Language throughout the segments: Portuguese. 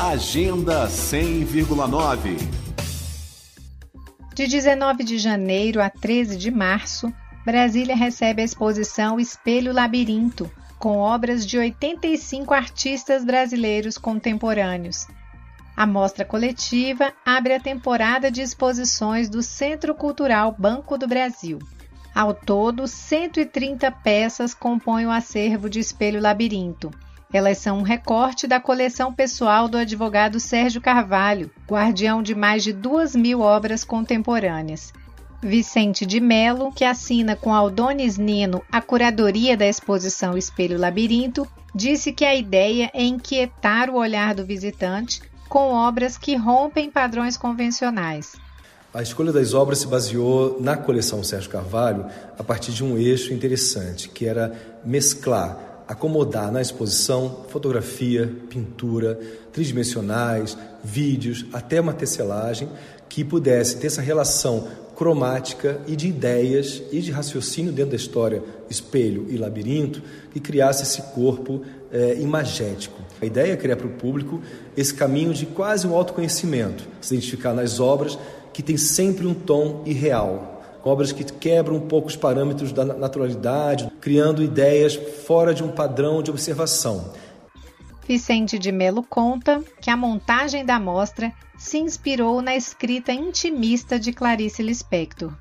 Agenda 100,9 De 19 de janeiro a 13 de março, Brasília recebe a exposição Espelho Labirinto, com obras de 85 artistas brasileiros contemporâneos. A mostra coletiva abre a temporada de exposições do Centro Cultural Banco do Brasil. Ao todo, 130 peças compõem o acervo de Espelho Labirinto. Elas são um recorte da coleção pessoal do advogado Sérgio Carvalho, guardião de mais de duas mil obras contemporâneas. Vicente de Melo, que assina com Aldones Nino a curadoria da exposição Espelho Labirinto, disse que a ideia é inquietar o olhar do visitante com obras que rompem padrões convencionais. A escolha das obras se baseou na coleção Sérgio Carvalho a partir de um eixo interessante, que era mesclar, acomodar na exposição fotografia, pintura, tridimensionais, vídeos, até uma tecelagem que pudesse ter essa relação cromática e de ideias e de raciocínio dentro da história espelho e labirinto que criasse esse corpo é, imagético. A ideia é criar para o público esse caminho de quase um autoconhecimento, se identificar nas obras que tem sempre um tom irreal, obras que quebram um pouco os parâmetros da naturalidade, criando ideias fora de um padrão de observação. Vicente de Melo conta que a montagem da mostra se inspirou na escrita intimista de Clarice Lispector.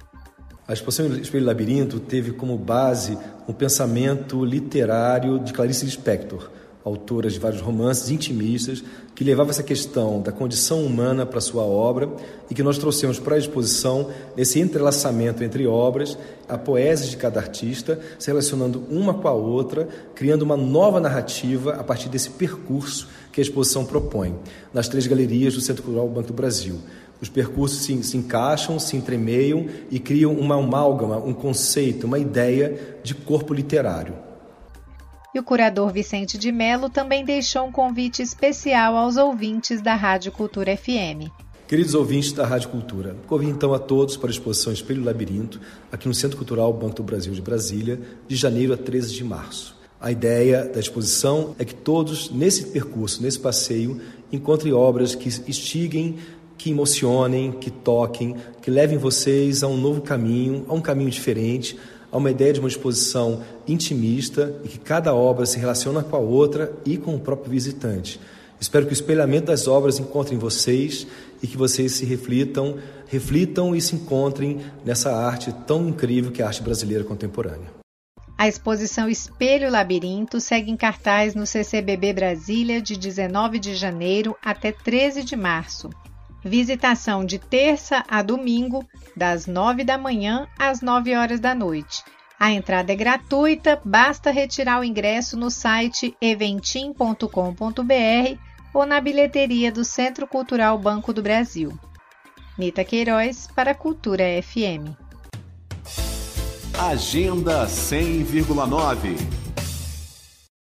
A exposição Espelho Labirinto teve como base o um pensamento literário de Clarice Lispector, autora de vários romances intimistas, que levava essa questão da condição humana para sua obra e que nós trouxemos para a exposição nesse entrelaçamento entre obras, a poesia de cada artista, se relacionando uma com a outra, criando uma nova narrativa a partir desse percurso que a exposição propõe, nas três galerias do Centro Cultural Banco do Brasil. Os percursos se, se encaixam, se entremeiam e criam uma amálgama, um conceito, uma ideia de corpo literário. E o curador Vicente de Melo também deixou um convite especial aos ouvintes da Rádio Cultura FM. Queridos ouvintes da Rádio Cultura, convido então a todos para a exposição Espelho Labirinto, aqui no Centro Cultural Banco do Brasil de Brasília, de janeiro a 13 de março. A ideia da exposição é que todos, nesse percurso, nesse passeio, encontrem obras que instiguem, que emocionem, que toquem, que levem vocês a um novo caminho, a um caminho diferente, a uma ideia de uma exposição intimista e que cada obra se relaciona com a outra e com o próprio visitante. Espero que o espelhamento das obras encontre em vocês e que vocês se reflitam, reflitam e se encontrem nessa arte tão incrível que é a arte brasileira contemporânea. A exposição Espelho Labirinto segue em cartaz no CCBB Brasília de 19 de janeiro até 13 de março. Visitação de terça a domingo, das 9 da manhã às 9 horas da noite. A entrada é gratuita, basta retirar o ingresso no site eventim.com.br ou na bilheteria do Centro Cultural Banco do Brasil. Nita Queiroz para Cultura FM. Agenda 100,9